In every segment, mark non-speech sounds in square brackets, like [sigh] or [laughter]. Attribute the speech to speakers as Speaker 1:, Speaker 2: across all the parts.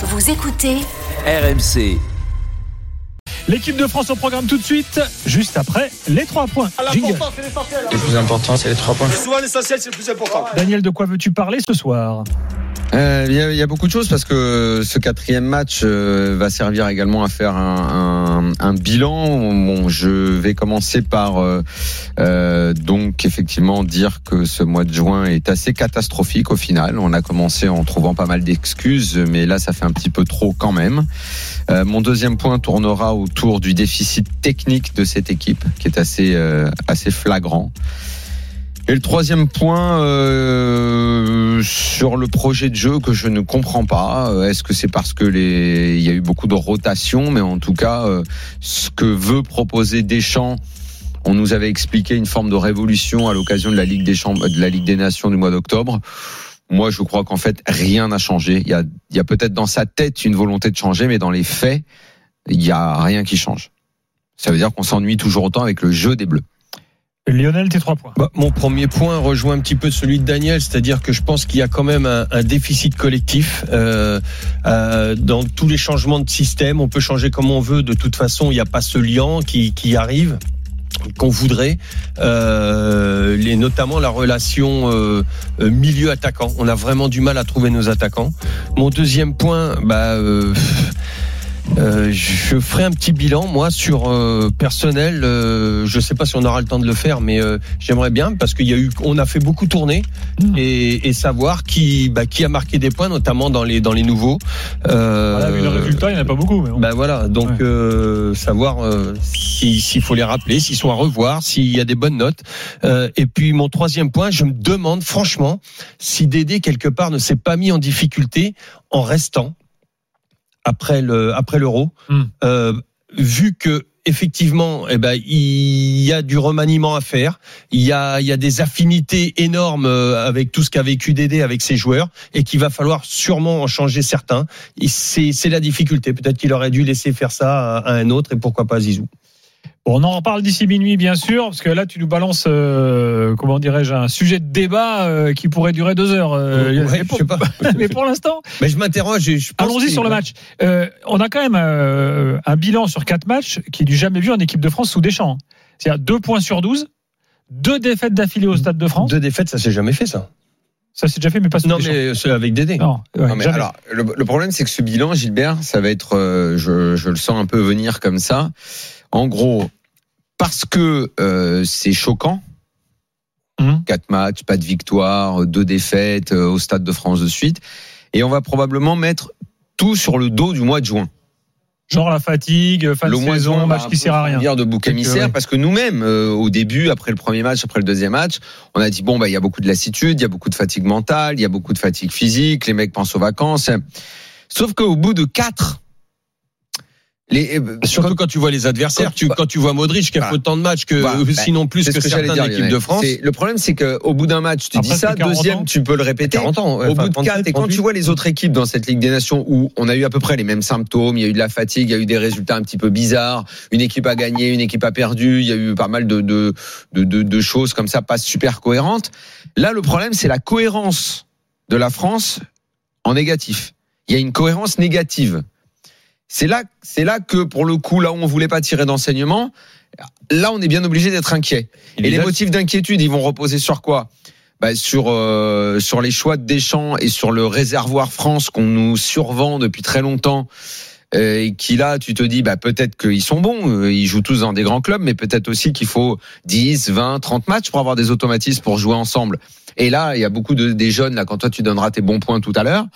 Speaker 1: Vous écoutez
Speaker 2: RMC.
Speaker 3: L'équipe de France au programme tout de suite, juste après les trois points. Jingle.
Speaker 4: Le plus important, c'est les trois points.
Speaker 5: Souvent, l'essentiel, c'est le plus important.
Speaker 3: Daniel, de quoi veux-tu parler ce soir?
Speaker 6: Euh, Il y, a- il y a beaucoup de choses parce que ce quatrième match euh, va servir également à faire un, un- un bilan. Bon, je vais commencer par euh, euh, donc effectivement dire que ce mois de juin est assez catastrophique au final. On a commencé en trouvant pas mal d'excuses, mais là ça fait un petit peu trop quand même. Euh, mon deuxième point tournera autour du déficit technique de cette équipe qui est assez euh, assez flagrant. Et le troisième point euh, sur le projet de jeu que je ne comprends pas. Euh, Est-ce que c'est parce que les il y a eu beaucoup de rotation, mais en tout cas euh, ce que veut proposer Deschamps. On nous avait expliqué une forme de révolution à l'occasion de la Ligue des Chambres, de la Ligue des Nations du mois d'octobre. Moi, je crois qu'en fait, rien n'a changé. Il y a, il y a peut-être dans sa tête une volonté de changer, mais dans les faits, il y a rien qui change. Ça veut dire qu'on s'ennuie toujours autant avec le jeu des Bleus.
Speaker 3: Lionel, tes trois points.
Speaker 4: Bah, mon premier point rejoint un petit peu celui de Daniel, c'est-à-dire que je pense qu'il y a quand même un, un déficit collectif euh, euh, dans tous les changements de système. On peut changer comme on veut, de toute façon, il n'y a pas ce lien qui, qui arrive qu'on voudrait, euh, les, notamment la relation euh, euh, milieu-attaquant. On a vraiment du mal à trouver nos attaquants. Mon deuxième point, bah, euh, euh, je ferai un petit bilan moi sur euh, personnel. Euh, je sais pas si on aura le temps de le faire, mais euh, j'aimerais bien parce qu'il y a eu, on a fait beaucoup tourner
Speaker 3: Mm.
Speaker 4: et, et savoir qui, bah, qui a marqué des points, notamment dans les dans les nouveaux. Euh,
Speaker 3: Voilà, vu le résultat, il n'y en a pas beaucoup. Mais bon.
Speaker 4: ben voilà, donc
Speaker 3: Ouais.
Speaker 4: euh, savoir euh, si- s'il faut les rappeler, s'ils sont à revoir, s'il y a des bonnes notes. Euh, et puis mon troisième point, je me demande franchement si Dédé quelque part ne s'est pas mis en difficulté en restant après le après l'euro,
Speaker 3: Hmm.
Speaker 4: Euh, vu que effectivement, eh ben il y a du remaniement à faire, il y a il y a des affinités énormes euh, avec tout ce qu'a vécu Dédé avec ses joueurs et qu'il va falloir sûrement en changer certains. C'est c'est la difficulté. Peut-être qu'il aurait dû laisser faire ça à, à un autre et pourquoi pas Zizou.
Speaker 3: Bon, on en reparle d'ici minuit, bien sûr, parce que là, tu nous balances, euh, comment dirais-je, un sujet de débat euh, qui pourrait durer deux heures. euh,
Speaker 4: Ouais,
Speaker 3: mais,
Speaker 4: je
Speaker 3: pour,
Speaker 4: sais pas. [laughs]
Speaker 3: mais pour l'instant,
Speaker 4: Mais je m'interroge.
Speaker 3: allons-y sur le match. Euh, on a quand même euh, un bilan sur quatre matchs qui est du jamais vu en équipe de France sous Deschamps. C'est-à-dire deux points sur 12, deux défaites d'affilée au Stade de France.
Speaker 4: Deux défaites, ça s'est jamais fait ça.
Speaker 3: Ça, c'est déjà fait, mais pas sous
Speaker 4: Non mais c'est avec Dédé.
Speaker 3: Non, ouais,
Speaker 6: Non, mais alors, le, le problème, c'est que ce bilan, Gilbert, ça va être, euh, je, je le sens un peu venir comme ça. En gros, parce que euh, c'est choquant.
Speaker 3: Mhm.
Speaker 6: Quatre matchs, pas de victoire, deux défaites euh, au Stade de France de suite, et on va probablement mettre tout sur le dos du mois de juin.
Speaker 3: Genre la fatigue, fin de
Speaker 6: le mois de
Speaker 3: saison,
Speaker 6: juin,
Speaker 3: match
Speaker 6: un
Speaker 3: qui sert à rien.
Speaker 6: de bouc émissaire
Speaker 3: ouais.
Speaker 6: parce que nous-mêmes, euh, au début, après le premier match, après le deuxième match, on a dit bon bah il y a beaucoup de lassitude, il y a beaucoup de fatigue mentale, il y a beaucoup de fatigue physique, les mecs pensent aux vacances. Sauf qu'au bout de quatre, les euh,
Speaker 4: Surtout quand tu vois les adversaires,
Speaker 6: quand-
Speaker 4: tu, quand tu vois Modric qui a
Speaker 6: Voilà.
Speaker 4: fait autant de matchs que
Speaker 6: Voilà.
Speaker 4: euh, sinon plus que,
Speaker 6: que
Speaker 4: d'équipe
Speaker 6: Lionel.
Speaker 4: de France.
Speaker 6: Le problème, c'est qu'au bout d'un match, tu
Speaker 3: Après,
Speaker 6: dis ça,
Speaker 3: c'est 40
Speaker 6: deuxième,
Speaker 3: ans.
Speaker 6: tu peux le répéter.
Speaker 4: 40 ans. ouais,
Speaker 6: Au
Speaker 4: enfin,
Speaker 6: bout de
Speaker 4: 37,
Speaker 6: 4, et quand
Speaker 4: 38.
Speaker 6: tu vois les autres équipes dans cette Ligue des Nations où on a eu à peu près les mêmes symptômes, il y a eu de la fatigue, il y a eu des résultats un petit peu bizarres, une équipe a gagné, une équipe a perdu, il y a eu pas mal de, de, de, de, de choses comme ça, pas super cohérentes. Là, le problème, c'est la cohérence de la France en négatif. Il y a une cohérence négative. C'est là, c'est là que, pour le coup, là où on voulait pas tirer d'enseignement, là, on est bien obligé d'être inquiet. Et
Speaker 4: est
Speaker 6: les motifs d'inquiétude, ils vont reposer sur quoi? Bah, sur euh, sur les choix de Deschamps et sur le réservoir France qu'on nous survend depuis très longtemps. euh, Et qui là, tu te dis, bah peut-être qu'ils sont bons, euh, ils jouent tous dans des grands clubs, mais peut-être aussi qu'il faut 10, 20, 30 matchs pour avoir des automatismes pour jouer ensemble. Et là, il y a beaucoup de des jeunes là, quand toi tu donneras tes bons points tout à l'heure,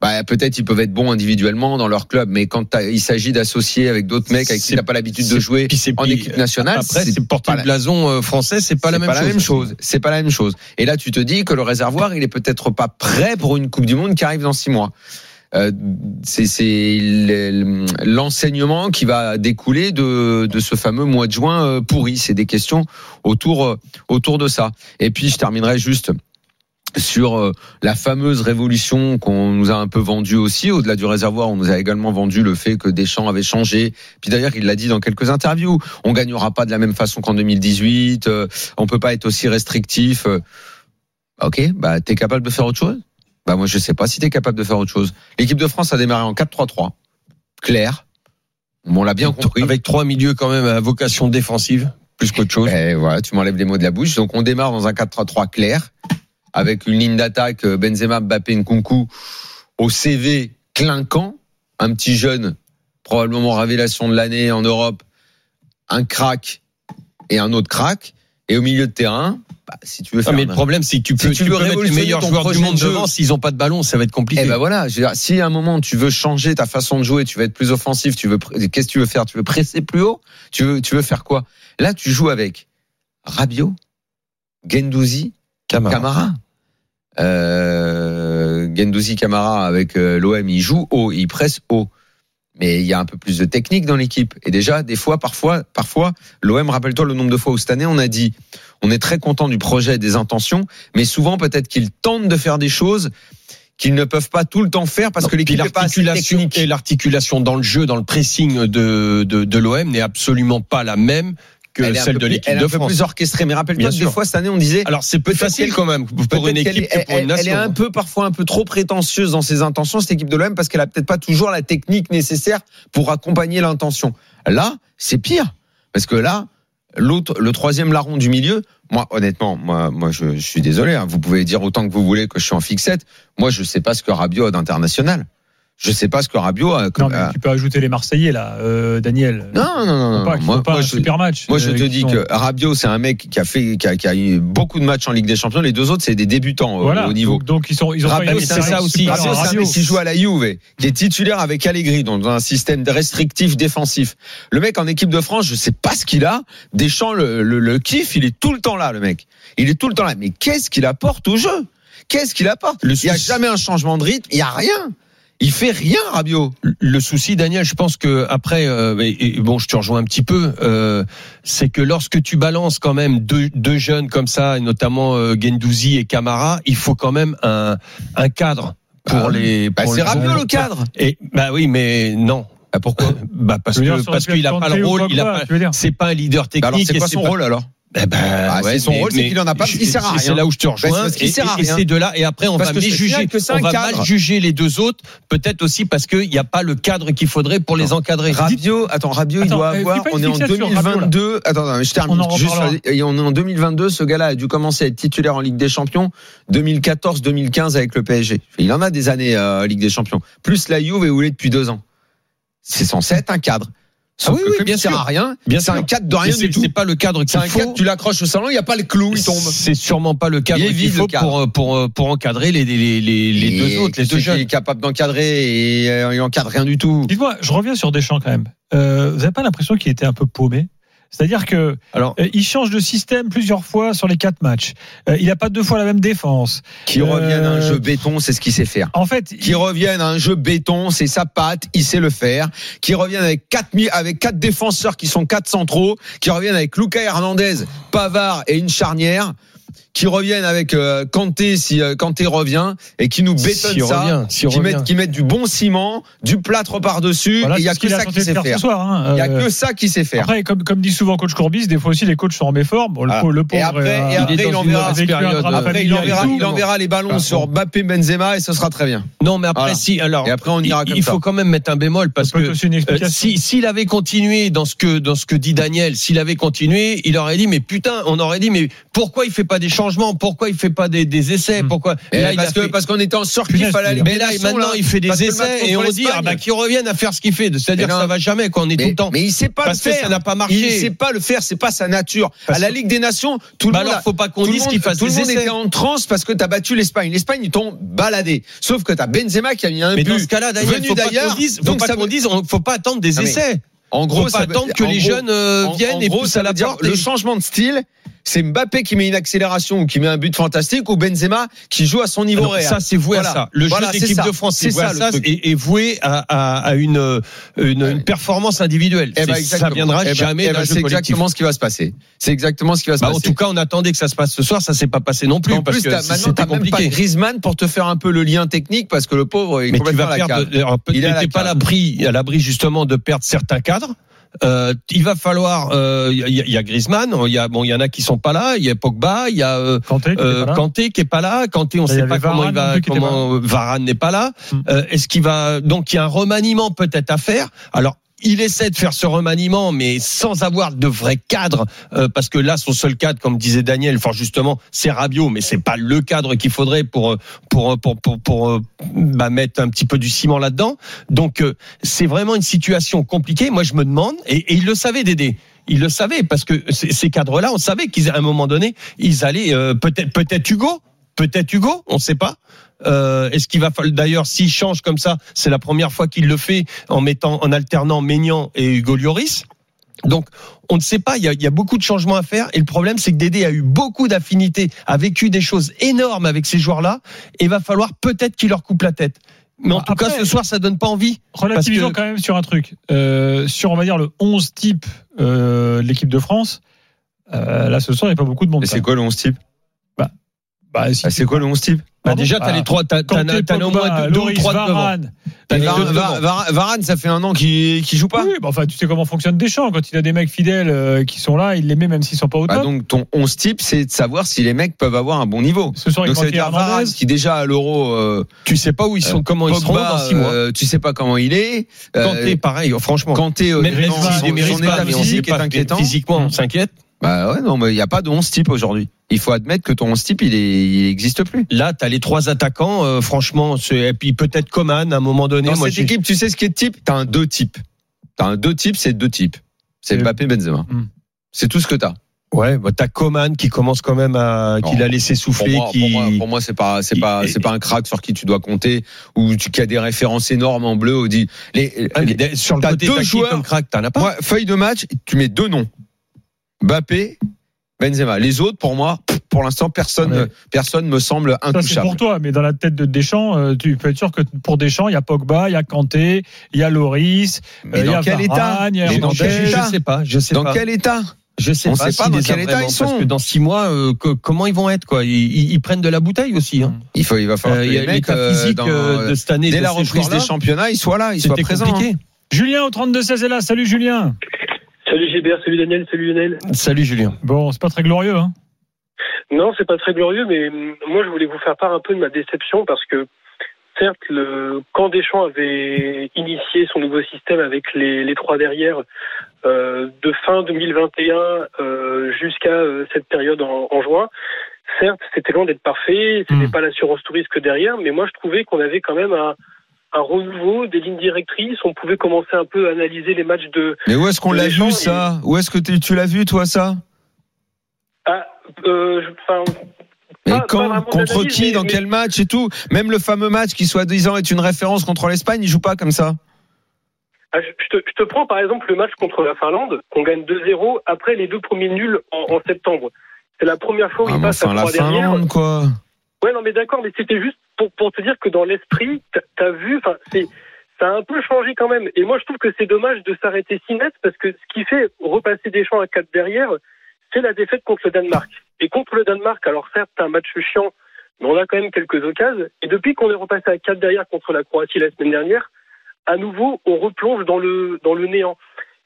Speaker 6: bah peut-être ils peuvent être bons individuellement dans leur club, mais quand il s'agit d'associer avec d'autres mecs avec qui t'as pas l'habitude de jouer en équipe nationale,
Speaker 4: Après, c'est porter le
Speaker 6: la-
Speaker 4: blason euh, français, c'est pas la même
Speaker 6: pas
Speaker 4: chose.
Speaker 6: la même chose. C'est pas la même chose. Et là, tu te dis que le réservoir, il est peut-être pas prêt pour une Coupe du Monde qui arrive dans six mois. Euh, c'est c'est le- l'enseignement qui va découler de, de ce fameux mois de juin euh, pourri. C'est des questions autour euh, autour de ça. Et puis je terminerai juste sur euh, la fameuse révolution qu'on nous a un peu vendue aussi. Au-delà du réservoir, on nous a également vendu le fait que Deschamps avait changé. Puis d'ailleurs, il l'a dit dans quelques interviews. On gagnera pas de la même façon qu'en 2018. euh, on peut pas être aussi restrictif. euh. Ok, bah t'es capable de faire autre chose? Bah moi je sais pas si tu es capable de faire autre chose. L'équipe de France a démarré en 4-3-3. Clair. On l'a bien compris.
Speaker 4: Avec trois milieux quand même à vocation défensive, plus qu'autre chose.
Speaker 6: Et voilà, tu m'enlèves les mots de la bouche. Donc on démarre dans un 4-3-3 clair, avec une ligne d'attaque euh, Benzema, Mbappé, Nkunku au CV clinquant, un petit jeune, probablement révélation de l'année en Europe, un crack et un autre crack. Et au milieu de terrain, bah, si tu veux
Speaker 4: Non,
Speaker 6: faire
Speaker 4: mais
Speaker 6: un-
Speaker 4: le problème, c'est que tu peux,
Speaker 6: tu
Speaker 4: tu
Speaker 6: veux
Speaker 4: peux mettre les meilleurs joueurs du monde
Speaker 6: jeu.
Speaker 4: devant. S'ils ont pas de ballon, ça va être compliqué.
Speaker 6: Eh ben voilà, je veux dire, si à un moment tu veux changer ta façon de jouer, tu veux être plus offensif, tu veux qu'est-ce que tu veux faire? Tu veux presser plus haut? Tu veux tu veux faire quoi? Là, tu joues avec Rabiot, Gendouzi,
Speaker 4: Camara.
Speaker 6: Camara. Euh, Gendouzi, Camara avec euh, l'OM, il joue haut, il presse haut. Mais il y a un peu plus de technique dans l'équipe. Et déjà, des fois, parfois, parfois, l'OM, rappelle-toi le nombre de fois où cette année on a dit, on est très content du projet, et des intentions, mais souvent peut-être qu'ils tentent de faire des choses qu'ils ne peuvent pas tout le temps faire parce
Speaker 4: Non,
Speaker 6: que l'équipe
Speaker 4: l'articulation et l'articulation dans le jeu, dans le pressing de, de, de l'OM n'est absolument pas la même que celle
Speaker 6: peu
Speaker 4: de l'équipe
Speaker 6: elle est
Speaker 4: de
Speaker 6: un peu
Speaker 4: France.
Speaker 6: plus orchestrée. Mais rappelle-toi
Speaker 4: Bien
Speaker 6: que des fois cette année on disait
Speaker 4: Alors c'est
Speaker 6: Peut-être
Speaker 4: facile quand même pour une équipe que pour une
Speaker 6: elle, elle est
Speaker 4: nation.
Speaker 6: un peu parfois un peu trop prétentieuse dans ses intentions cette équipe de l'OM parce qu'elle a peut-être pas toujours la technique nécessaire pour accompagner l'intention. Là, c'est pire parce que là, l'autre, le troisième larron du milieu. Moi, honnêtement, moi, moi, je, je suis désolé. hein, vous pouvez dire autant que vous voulez que je suis en fixette. Moi, je sais pas ce que Rabiot a d'international. Je sais pas ce que Rabiot a.
Speaker 3: Non, mais tu peux ajouter les Marseillais, là, euh, Daniel.
Speaker 6: non, non, non, non.
Speaker 3: Pas.
Speaker 6: Moi,
Speaker 3: pas
Speaker 6: moi,
Speaker 3: un
Speaker 6: je-
Speaker 3: super match.
Speaker 6: Moi, je
Speaker 3: euh,
Speaker 6: te dis
Speaker 3: sont-
Speaker 6: que Rabiot, c'est un mec qui a fait, qui a, qui a eu beaucoup de matchs en Ligue des Champions. Les deux autres, c'est des débutants au-
Speaker 3: Voilà.
Speaker 6: au niveau.
Speaker 3: Donc, donc, ils sont, ils ont
Speaker 6: Rabiot, c'est ça
Speaker 4: aussi.
Speaker 6: Rabiot, c'est un
Speaker 3: Rabiot.
Speaker 6: mec qui joue à la Juve, qui est titulaire avec Allegri dans un système restrictif défensif. Le mec en équipe de France, je sais pas ce qu'il a. Deschamps le, le, le kiffe, il est tout le temps là, le mec. Il est tout le temps là. Mais qu'est-ce qu'il apporte au jeu? Qu'est-ce qu'il apporte? Il y a jamais un changement de rythme. Il y a rien. Il fait rien, Rabiot.
Speaker 4: Le souci, Daniel, je pense que après, euh, et, et bon, je te rejoins un petit peu, euh, c'est que lorsque tu balances quand même deux, deux jeunes comme ça, et notamment euh, Gendouzi et Camara, il faut quand même un, un cadre pour
Speaker 6: Ah,
Speaker 4: les.
Speaker 6: Bah, c'est Rabiot le cadre.
Speaker 4: Et bah oui, mais non.
Speaker 6: Bah, pourquoi?
Speaker 4: Bah parce que parce qu'il a pas le rôle, il a pas. C'est pas un leader technique.
Speaker 6: Bah, Alors, c'est quoi son
Speaker 4: pas-
Speaker 6: rôle alors?
Speaker 4: Eh ben,
Speaker 6: Ah, c'est son rôle, c'est qu'il en a pas, parce qu'il sert à
Speaker 4: c'est-
Speaker 6: rien.
Speaker 4: C'est là où je te
Speaker 6: c'est
Speaker 4: rejoins.
Speaker 6: parce qu'il
Speaker 4: et,
Speaker 6: sert à
Speaker 4: et- et
Speaker 6: rien.
Speaker 4: c'est de là. Et après, on
Speaker 6: Parce
Speaker 4: va
Speaker 6: je
Speaker 4: juger.
Speaker 6: que
Speaker 4: On va
Speaker 6: cadre.
Speaker 4: mal juger les deux autres. Peut-être aussi parce qu'il n'y a pas le cadre qu'il faudrait pour les encadrer.
Speaker 6: Rabiot, attends, Rabiot, il doit
Speaker 3: euh,
Speaker 6: avoir. On est en
Speaker 3: fixette sur Rabiot, là.
Speaker 6: 2022. Attends, attends, je termine.
Speaker 3: On en
Speaker 6: Juste, et on est en 2022. Ce gars-là a dû commencer à être titulaire en Ligue des Champions 2014-2015 avec le PSG. Il en a des années euh, Ligue des Champions. Plus la Juve et où il est depuis deux ans. C'est censé être un cadre. Sauf
Speaker 4: Ah oui,
Speaker 6: que
Speaker 4: oui, bien
Speaker 6: il sert
Speaker 4: sûr.
Speaker 6: à rien.
Speaker 4: Bien
Speaker 6: C'est
Speaker 4: sûr.
Speaker 6: un cadre de rien
Speaker 4: c'est
Speaker 6: du tout.
Speaker 4: c'est pas le cadre
Speaker 6: C'est
Speaker 4: qu'il
Speaker 6: un
Speaker 4: faut.
Speaker 6: cadre, tu l'accroches au salon, il n'y a pas le clou, il tombe.
Speaker 4: C'est sûrement pas le cadre qu'il
Speaker 6: vide,
Speaker 4: faut
Speaker 6: le cadre.
Speaker 4: pour, pour, pour encadrer les, les, les, les deux autres, les deux
Speaker 6: Il
Speaker 4: jeunes.
Speaker 6: est capable d'encadrer et euh, il encadre rien du tout.
Speaker 3: Dites-moi, je reviens sur Deschamps quand même. Euh, vous n'avez pas l'impression qu'il était un peu paumé? C'est-à-dire que
Speaker 4: Alors,
Speaker 3: euh, il change de système plusieurs fois sur les quatre matchs. Euh, il n'a pas deux fois la même défense.
Speaker 6: Qui
Speaker 3: Euh,
Speaker 6: revienne à un jeu béton, c'est ce qu'il sait faire.
Speaker 3: En fait,
Speaker 6: qui reviennent à un jeu béton, c'est sa patte, il sait le faire. Qui reviennent avec quatre avec quatre défenseurs qui sont quatre centraux, qui reviennent avec Lucas Hernandez, Pavard et une charnière, qui reviennent avec euh, Kanté si euh, Kanté revient et qui nous bétonnent
Speaker 4: s'il
Speaker 6: ça,
Speaker 4: revient,
Speaker 6: qui mettent qui mettent du bon ciment, du plâtre par dessus.
Speaker 3: voilà,
Speaker 6: et il y a que ça
Speaker 3: de
Speaker 6: sait
Speaker 3: faire soir. hein.
Speaker 6: Il y a
Speaker 3: Euh,
Speaker 6: que ça qu'il sait faire.
Speaker 3: Après, comme, comme dit souvent coach Courbis, des fois aussi les coachs sont en méforme. Bon, le,
Speaker 6: Ah.
Speaker 3: pauvre- le pauvre,
Speaker 6: Et après,
Speaker 3: euh,
Speaker 6: et après,
Speaker 4: il
Speaker 6: il enverra, après, il il les ballons sur. Mbappé, Benzema et ce sera très bien.
Speaker 4: non, mais après,
Speaker 6: Voilà.
Speaker 4: si, alors.
Speaker 6: Et après, on ira
Speaker 4: il,
Speaker 6: comme
Speaker 4: il faut quand même mettre un bémol parce que si s'il avait continué dans ce que dans ce que dit Daniel, s'il avait continué, il aurait dit mais putain, on aurait dit mais pourquoi il fait pas des changements, pourquoi il fait pas des, des essais,
Speaker 3: Hmm.
Speaker 4: pourquoi
Speaker 6: Et
Speaker 4: Là, il
Speaker 6: parce
Speaker 4: a
Speaker 6: que
Speaker 4: fait-
Speaker 6: parce qu'on était en
Speaker 3: Punaise,
Speaker 6: à la Ligue
Speaker 4: mais là maintenant
Speaker 6: là.
Speaker 4: il fait des
Speaker 6: le
Speaker 4: essais et on dit ah bah qu'il revienne à faire ce qu'il fait, c'est-à-dire
Speaker 6: Mais
Speaker 4: que ça va jamais quand on est tout
Speaker 6: mais,
Speaker 4: le temps.
Speaker 6: mais il sait pas
Speaker 4: Parce
Speaker 6: le
Speaker 4: que
Speaker 6: faire.
Speaker 4: ça n'a pas
Speaker 6: Il
Speaker 4: marché.
Speaker 6: sait pas le faire, c'est pas sa nature.
Speaker 4: Parce
Speaker 6: à la Ligue des Nations, tout le
Speaker 4: Bah
Speaker 6: monde.
Speaker 4: alors faut pas qu'on
Speaker 6: tout le
Speaker 4: dise qu'il fasse
Speaker 6: tout le monde était en transe parce que t'as battu l'Espagne. L'Espagne, ils t'ont baladé. Sauf que t'as Benzema qui a mis un
Speaker 4: Mais
Speaker 6: but.
Speaker 4: dans ce cas-là, pas
Speaker 6: d'ailleurs.
Speaker 4: qu'on
Speaker 6: Donc
Speaker 4: pas
Speaker 6: ça
Speaker 4: qu'on dise, faut pas attendre des
Speaker 6: mais
Speaker 4: essais.
Speaker 6: En gros, ça
Speaker 4: attendre que
Speaker 6: en
Speaker 4: les
Speaker 6: gros-
Speaker 4: jeunes euh,
Speaker 6: en-
Speaker 4: viennent
Speaker 6: en
Speaker 4: et
Speaker 6: gros,
Speaker 4: poussent
Speaker 6: ça
Speaker 4: à la porte.
Speaker 6: le
Speaker 4: et-
Speaker 6: changement de style. C'est Mbappé qui met une accélération ou qui met un but fantastique ou Benzema qui joue à son niveau
Speaker 4: Alors,
Speaker 6: réel.
Speaker 4: ça, c'est voué
Speaker 6: Voilà.
Speaker 4: à ça. Le jeu d'équipe de France, c'est
Speaker 6: ça,
Speaker 4: ça, et, et voué à, à, à une, une, une performance individuelle.
Speaker 6: Eh ben,
Speaker 4: C'est- ça viendra
Speaker 6: Eh ben,
Speaker 4: jamais jeu
Speaker 6: C'est exactement ce qui va se passer. C'est exactement ce qui va se
Speaker 4: Bah, en
Speaker 6: passer.
Speaker 4: tout cas, on attendait que ça se passe ce soir. Ça s'est pas passé non plus.
Speaker 6: en
Speaker 4: parce
Speaker 6: plus,
Speaker 4: que c'était
Speaker 6: t'as même pas
Speaker 4: compliqué.
Speaker 6: Griezmann pour te faire un peu le lien technique parce que le pauvre est complètement à la Il
Speaker 4: T'es pas à
Speaker 6: cave.
Speaker 4: l'abri, à l'abri justement de perdre certains cadres. Euh, il va falloir. euh, Il y, a- il y a Griezmann. Il y a bon, il y en a qui sont pas là. Il y a Pogba. Il y a euh,
Speaker 3: Kanté, qui
Speaker 4: euh,
Speaker 3: pas là.
Speaker 4: Kanté qui est pas là. Kanté, on
Speaker 3: y
Speaker 4: sait pas comment il va. Comment Varane n'est pas là.
Speaker 3: Mm.
Speaker 4: Euh, Est-ce qu'il va Donc il y a un remaniement peut-être à faire. Alors. Il essaie de faire ce remaniement, mais sans avoir de vrai cadre, euh, parce que là, son seul cadre, comme disait Daniel, fort justement, c'est Rabiot, mais c'est pas le cadre qu'il faudrait pour euh, pour pour pour, pour, euh, bah, mettre un petit peu du ciment là-dedans. Donc euh, c'est vraiment une situation compliquée. Moi, je me demande, et, et il le savait, Dédé. Il le savait parce que ces ces cadres-là, on savait qu'à un moment donné, ils allaient euh, peut-être peut-être Hugo, peut-être Hugo, on ne sait pas. Euh, Est-ce qu'il va falloir d'ailleurs s'il change comme ça, c'est la première fois qu'il le fait en mettant en alternant Maignan et Hugo Lloris. Donc, on ne sait pas. Il y, a, il y a beaucoup de changements à faire. Et le problème, c'est que Dédé a eu beaucoup d'affinités, a vécu des choses énormes avec ces joueurs-là. Et il va falloir peut-être qu'il leur coupe la tête. Mais en
Speaker 3: Bon,
Speaker 4: tout cas, ce soir, ça donne pas envie.
Speaker 3: Relativisons
Speaker 4: que-
Speaker 3: quand même sur un truc. Euh, sur, on va dire, le 11 type euh, de l'équipe de France, euh, là, ce soir, il n'y a pas beaucoup de monde.
Speaker 6: Mais
Speaker 3: quand
Speaker 6: c'est quoi le 11 type?
Speaker 3: Bah, si
Speaker 6: Ah, C'est quoi le 11 type
Speaker 4: Bah, déjà, t'as
Speaker 3: Ah.
Speaker 4: les trois, t'as, t'as,
Speaker 3: Kanté,
Speaker 4: t'as au moins deux, ou trois.
Speaker 3: Varane.
Speaker 4: T'as les
Speaker 6: Varane,
Speaker 4: deux de devant.
Speaker 6: Varane, Varane- Varane, ça fait un an qu'il qu'il joue pas.
Speaker 3: Oui, bah, enfin, tu sais comment fonctionne Deschamps. Quand il a des mecs fidèles euh, qui sont là, il les met même s'ils sont pas au
Speaker 6: Bah,
Speaker 3: top.
Speaker 6: donc ton 11 type, c'est de savoir si les mecs peuvent avoir un bon niveau.
Speaker 3: Ce soir,
Speaker 6: Donc ça veut dire Varane
Speaker 3: Hernandez.
Speaker 6: qui déjà à l'Euro, euh,
Speaker 4: Tu sais pas où ils sont, comment ils seront dans six mois.
Speaker 6: euh, tu sais pas comment il est. Euh,
Speaker 4: Kanté, pareil, franchement.
Speaker 6: Kanté, euh,
Speaker 4: Même
Speaker 6: son- état physique est inquiétant.
Speaker 4: Physiquement, on s'inquiète.
Speaker 6: Bah ouais, non, mais il n'y a pas de 11 type aujourd'hui. Il faut admettre que ton 11 type, il, est, il existe plus.
Speaker 4: Là, t'as les trois attaquants, euh, franchement, et puis peut-être Coman à un moment donné.
Speaker 6: Dans
Speaker 4: moi,
Speaker 6: cette équipe, tu sais ce qui est de type? T'as un deux types. T'as un deux types, c'est deux types. C'est Mbappé, Benzema.
Speaker 3: Hmm.
Speaker 6: C'est tout ce que t'as.
Speaker 4: Ouais, bah, t'as Coman qui commence quand même à, qu'il
Speaker 6: Non.
Speaker 4: a laissé
Speaker 6: Pour
Speaker 4: souffler,
Speaker 6: moi,
Speaker 4: qui.
Speaker 6: pour moi, pour moi, c'est pas, c'est
Speaker 4: qui-
Speaker 6: pas, c'est pas un crack sur qui tu dois compter ou tu, qui a des références énormes en bleu. Ou dit, les,
Speaker 4: Ah,
Speaker 6: les-
Speaker 4: sur le côté
Speaker 6: deux joueurs.
Speaker 4: comme crack, t'en as pas?
Speaker 6: moi, feuille de match, tu mets deux noms. Mbappé, Benzema. Les autres, pour moi, pour l'instant, personne,
Speaker 3: Ouais.
Speaker 6: personne me semble
Speaker 3: Ça, c'est
Speaker 6: intouchable.
Speaker 3: pour toi, mais dans la tête de Deschamps, euh, tu peux être sûr que pour Deschamps, il y a Pogba, il y a Kanté, il y a Loris,
Speaker 6: Mais
Speaker 3: euh, il y
Speaker 6: dans
Speaker 3: a
Speaker 6: quel état dans
Speaker 4: je,
Speaker 6: quel état
Speaker 4: je sais pas, je sais
Speaker 6: Dans
Speaker 4: pas.
Speaker 6: quel état
Speaker 4: Je sais
Speaker 6: On
Speaker 4: pas,
Speaker 6: sait pas dans quel état
Speaker 4: vraiment,
Speaker 6: ils sont.
Speaker 4: Parce que dans six mois, euh, que- comment ils vont être quoi? Ils, ils- ils prennent de la bouteille aussi. Hein.
Speaker 6: Il faut, il va falloir
Speaker 4: Euh,
Speaker 6: que
Speaker 4: il y a
Speaker 6: les mecs,
Speaker 4: l'état
Speaker 6: euh,
Speaker 4: physique
Speaker 6: dans-
Speaker 4: de cette année,
Speaker 6: dès
Speaker 4: de
Speaker 6: la reprise des championnats, ils soient là, ils soient présents.
Speaker 4: compliqué.
Speaker 3: Julien au 32-16 est là. Salut Julien.
Speaker 1: Salut Gilbert, salut Daniel, salut Lionel.
Speaker 4: Salut Julien.
Speaker 3: Bon, c'est pas très glorieux. Hein.
Speaker 1: Non, c'est pas très glorieux, mais hum, moi je voulais vous faire part un peu de ma déception parce que certes, le, quand Deschamps avait initié son nouveau système avec les, les trois derrière euh, de fin 2021 euh, jusqu'à euh, cette période en, en juin, certes, c'était loin d'être parfait, c'était
Speaker 3: Mm.
Speaker 1: pas l'assurance touriste que derrière, mais moi je trouvais qu'on avait quand même un, un renouveau des lignes directrices, on pouvait commencer un peu à analyser les matchs de
Speaker 6: Mais où est-ce qu'on l'a vu ça? Où est-ce que tu, tu l'as vu toi ça?
Speaker 1: Ah, euh, enfin, Pas- pas
Speaker 6: quand Contre qui?
Speaker 1: mais-
Speaker 6: Dans
Speaker 1: mais-
Speaker 6: quel match et tout? Même le fameux match qui soi-disant est une référence contre l'Espagne, il joue pas comme ça?
Speaker 1: Ah, je, te, je te prends par exemple le match contre la Finlande, qu'on gagne 2-0 après les deux premiers nuls en, en septembre. C'est la première fois où
Speaker 6: Ah,
Speaker 1: il
Speaker 6: mais
Speaker 1: passe
Speaker 6: enfin,
Speaker 1: à
Speaker 6: la
Speaker 1: trois derrière.
Speaker 6: Finlande quoi.
Speaker 1: Ouais, non, mais d'accord, mais c'était juste pour, pour te dire que dans l'esprit, t'as- vu, enfin, c'est, ça a un peu changé quand même. Et moi, je trouve que c'est dommage de s'arrêter si net parce que ce qui fait repasser des champs à 4 derrière, c'est la défaite contre le Danemark. Et contre le Danemark, alors certes, c'est un match chiant, mais on a quand même quelques occasions. Et depuis qu'on est repassé à 4 derrière contre la Croatie la semaine dernière, à nouveau, on replonge dans le, dans le néant.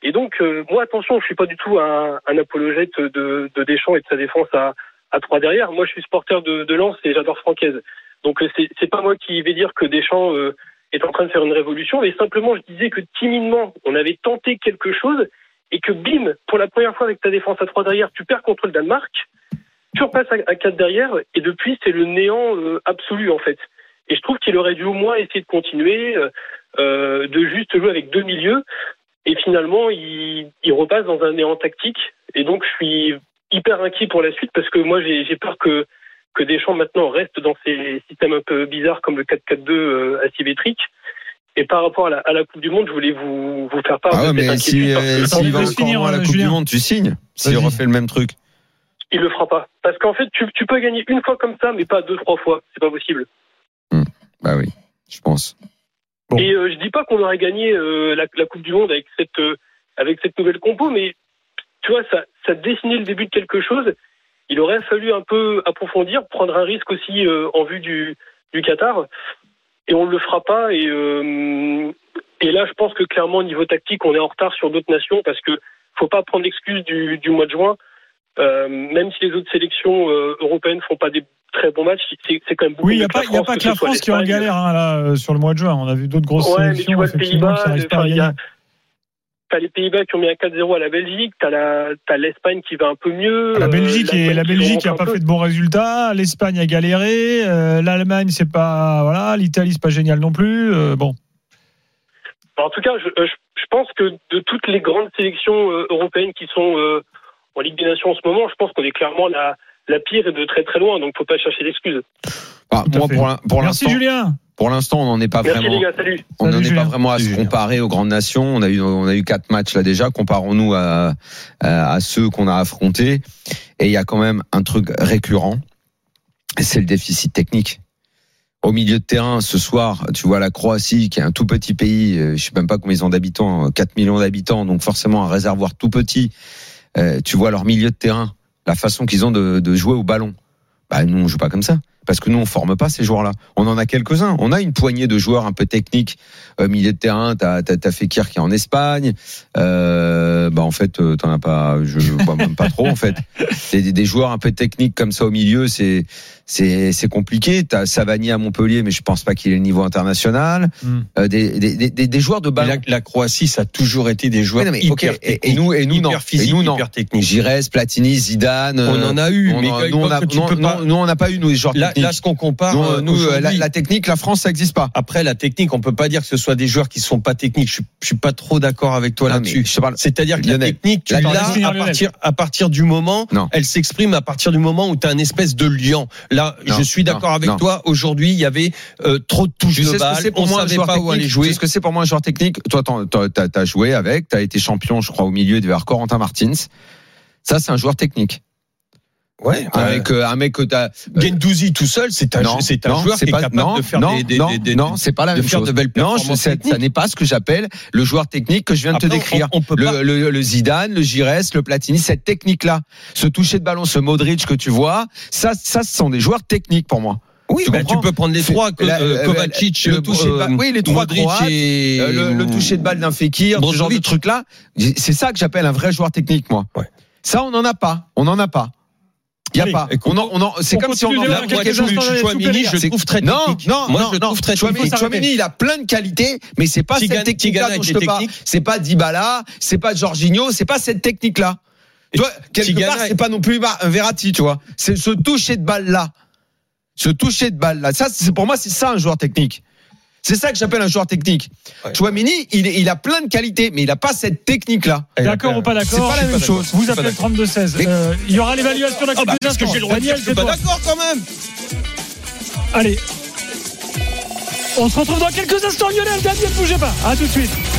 Speaker 1: Et donc, euh, moi, attention, je suis pas du tout un, un apologète de, de Deschamps et de sa défense à, à trois derrière. Moi, je suis supporter de, de Lens et j'adore Francaise. Donc, euh, c'est pas moi qui vais dire que Deschamps euh, est en train de faire une révolution, mais simplement, je disais que timidement, on avait tenté quelque chose et que bim, pour la première fois avec ta défense à trois derrière, tu perds contre le Danemark, tu repasses à, à quatre derrière et depuis, c'est le néant euh, absolu en fait. Et je trouve qu'il aurait dû au moins essayer de continuer, euh, euh, de juste jouer avec deux milieux. Et finalement, il, il repasse dans un néant tactique. Et donc, je suis hyper inquiet pour la suite parce que moi, j'ai peur que, que Deschamps maintenant reste dans ces systèmes un peu bizarres comme le 4-4-2 euh, asymétrique. Et par rapport à la, à la Coupe du Monde, je voulais vous, vous faire part
Speaker 6: Ah ouais,
Speaker 1: de cette
Speaker 6: mais si, euh, va
Speaker 3: finir,
Speaker 6: loin à la Coupe
Speaker 3: Julien.
Speaker 6: du Monde, tu signes S'il refait le même truc.
Speaker 1: il le fera pas. Parce qu'en fait, tu, tu peux gagner une fois comme ça, mais pas deux, trois fois. C'est pas possible.
Speaker 6: Bah oui, je pense.
Speaker 3: Bon.
Speaker 1: Et euh, je dis pas qu'on aurait gagné euh, la, la Coupe du Monde avec cette euh, avec cette nouvelle compo, mais tu vois, ça, ça dessinait le début de quelque chose. Il aurait fallu un peu approfondir, prendre un risque aussi euh, en vue du, du Qatar. Et on ne le fera pas. Et euh, Et là, je pense que clairement, au niveau tactique, on est en retard sur d'autres nations parce que faut pas prendre l'excuse du, du mois de juin. Euh, même si les autres sélections euh, européennes font pas des très bons matchs, c'est quand même beaucoup
Speaker 3: Oui, il n'y a
Speaker 1: que
Speaker 3: pas, que la
Speaker 1: ce soit
Speaker 3: France qui est en galère hein, là, euh, sur le mois de juin. On a vu d'autres grosses
Speaker 1: Ouais, mais tu
Speaker 3: sélections
Speaker 1: vois le Pays-Bas, il y a-. T'as les Pays-Bas qui ont mis un 4-0 à la Belgique, t'as la, t'as l'Espagne qui va un peu mieux.
Speaker 3: La
Speaker 1: euh,
Speaker 3: Belgique, et la
Speaker 1: qui
Speaker 3: Belgique
Speaker 1: un
Speaker 3: pas
Speaker 1: peu.
Speaker 3: fait de bons résultats. L'Espagne a galéré. euh, L'Allemagne, c'est pas voilà. L'Italie, c'est pas génial non plus. euh, bon,
Speaker 1: En tout cas, je, je, je pense que de toutes les grandes sélections européennes qui sont euh, en Ligue des Nations en ce moment, je pense qu'on est clairement la, la pire et de très très loin, donc faut pas chercher d'excuses.
Speaker 6: Ah, moi,
Speaker 3: fait.
Speaker 6: pour pour
Speaker 3: merci
Speaker 6: l'instant,
Speaker 3: Julien.
Speaker 6: Pour l'instant, on n'en est pas
Speaker 1: Merci
Speaker 6: vraiment.
Speaker 1: les gars, salut.
Speaker 6: On n'en est pas vraiment à se comparer aux grandes nations. On a eu, on a eu quatre matchs là déjà. Comparons-nous à, à, à ceux qu'on a affrontés. Et il y a quand même un truc récurrent. C'est le déficit technique. Au milieu de terrain, ce soir, tu vois la Croatie, qui est un tout petit pays, euh, je sais même pas combien ils ont d'habitants, euh, 4 millions d'habitants, donc forcément un réservoir tout petit. Euh, tu vois leur milieu de terrain, la façon qu'ils ont de, de jouer au ballon. Bah nous on joue pas comme ça parce que nous on forme pas ces joueurs-là. On en a quelques-uns. On a une poignée de joueurs un peu techniques au milieu de terrain. T'as t'as, t'as Fekir qui est en Espagne. Euh, bah en fait euh, t'en as pas. Je je vois même pas trop en fait. [laughs] Des- des joueurs un peu techniques comme ça au milieu, c'est c'est c'est compliqué. T'as Savani à Montpellier, mais je pense pas qu'il ait le niveau international.
Speaker 3: Hmm.
Speaker 6: Euh, des, des, des, des joueurs de
Speaker 4: Mais
Speaker 6: ballon.
Speaker 4: la, la Croatie, ça a toujours été des joueurs
Speaker 6: Oui, non, mais,
Speaker 4: hyper
Speaker 6: ok, et- et nous- et nous,
Speaker 4: hyper
Speaker 6: non. Et
Speaker 4: physiques,
Speaker 6: nous, non.
Speaker 4: hyper techniques.
Speaker 6: Giresse, Platini, Zidane.
Speaker 4: On
Speaker 6: euh,
Speaker 4: en a eu,
Speaker 6: on
Speaker 4: mais
Speaker 6: nous, on a, non,
Speaker 4: pas-
Speaker 6: non, nous, on n'a pas eu nous les joueurs
Speaker 4: Là,
Speaker 6: techniques.
Speaker 4: là, ce qu'on compare,
Speaker 6: Nous,
Speaker 4: euh,
Speaker 6: nous, euh, la, technique, la France, ça n'existe pas.
Speaker 4: Après, la technique, on peut pas dire que ce soit des joueurs qui sont pas techniques. Je suis, je suis pas trop d'accord avec toi
Speaker 6: mais
Speaker 4: là-dessus. C'est-à-dire que la technique, tu
Speaker 6: la-
Speaker 4: l'as à partir, à partir du moment, elle s'exprime à partir du moment où tu as une espèce de lion. Là,
Speaker 6: Non,
Speaker 4: je suis d'accord avec
Speaker 6: non.
Speaker 4: toi. Aujourd'hui, il y avait euh, trop de touches
Speaker 6: Tu sais
Speaker 4: de
Speaker 6: ce que
Speaker 4: balle.
Speaker 6: c'est pour
Speaker 4: On
Speaker 6: moi un
Speaker 4: savait
Speaker 6: joueur
Speaker 4: pas où aller
Speaker 6: technique. Tu
Speaker 4: jouer.
Speaker 6: sais ce que c'est pour moi un joueur technique. Toi, t'as joué avec, t'as été champion, je crois, au milieu vers Corentin Martins. Ça, c'est un joueur technique.
Speaker 4: Ouais,
Speaker 6: Avec euh, un mec que t'as.
Speaker 4: Gendouzi tout seul, c'est un, c'est un
Speaker 6: non,
Speaker 4: joueur
Speaker 6: c'est
Speaker 4: qui est
Speaker 6: pas-
Speaker 4: capable
Speaker 6: non,
Speaker 4: de faire
Speaker 6: non,
Speaker 4: des, des, des- des-
Speaker 6: non, c'est pas la
Speaker 4: de
Speaker 6: même
Speaker 4: faire
Speaker 6: chose.
Speaker 4: de belles
Speaker 6: non, je-
Speaker 4: performances techniques.
Speaker 6: ça n'est pas ce que j'appelle le joueur technique que je viens de te
Speaker 4: Après, on-
Speaker 6: décrire.
Speaker 4: on peut pas-
Speaker 6: le, le, le Zidane, le Giresse, le Platini, cette technique-là, ce toucher de ballon, ce Modric que tu vois, ça, ça, ce sont des joueurs techniques pour moi.
Speaker 4: Oui,
Speaker 6: Tu
Speaker 4: bah, tu peux prendre les trois,
Speaker 6: la-
Speaker 4: euh, Kovacic,
Speaker 6: le
Speaker 4: euh,
Speaker 6: toucher de balle-
Speaker 4: euh,
Speaker 6: oui, les trois Croates,
Speaker 4: et
Speaker 6: Euh, le, le toucher de balle d'un Fekir, ce genre de
Speaker 4: Brozovic.
Speaker 6: truc-là, c'est ça que j'appelle un vrai joueur technique, moi.
Speaker 4: Ouais.
Speaker 6: Ça, on n'en a pas. On n'en a pas. Il y a
Speaker 3: Allez,
Speaker 6: pas. On en, on en, c'est comme si on en a
Speaker 3: quelques instants
Speaker 4: Chouamini, je trouve très
Speaker 6: non,
Speaker 4: technique.
Speaker 6: non,
Speaker 4: Moi,
Speaker 6: non,
Speaker 4: je le
Speaker 6: non.
Speaker 4: trouve très
Speaker 6: Chouamini,
Speaker 3: technique.
Speaker 6: Chouamini, il a plein de qualités, mais c'est pas
Speaker 4: Tigana-
Speaker 6: cette technique-là dont je te parle. C'est pas Dybala, c'est pas Jorginho, c'est pas cette technique-là. Toi, quelque
Speaker 4: Tigana
Speaker 6: part,
Speaker 4: est-
Speaker 6: c'est pas non plus un Verratti, tu vois. C'est ce toucher de balle-là. Ce toucher de balle-là. Ça, c'est, pour moi, c'est ça un joueur technique. C'est ça que j'appelle un joueur technique.
Speaker 4: Ouais.
Speaker 6: Chouamini, il, il a plein de qualités, mais il a pas cette technique-là.
Speaker 3: D'accord ou pas d'accord
Speaker 6: C'est pas la même
Speaker 4: pas
Speaker 6: chose.
Speaker 3: Vous appelez
Speaker 4: pas
Speaker 3: le 32-16.
Speaker 6: Mais-
Speaker 3: Euh, il y aura l'évaluation dans
Speaker 4: Ah bah, parce que
Speaker 3: instants.
Speaker 4: j'ai le droit de dire
Speaker 3: Daniel,
Speaker 4: que je suis pas d'accord quand même.
Speaker 3: Allez. On se retrouve dans quelques instants, Lionel. Daniel, ne bougez pas. À tout de suite.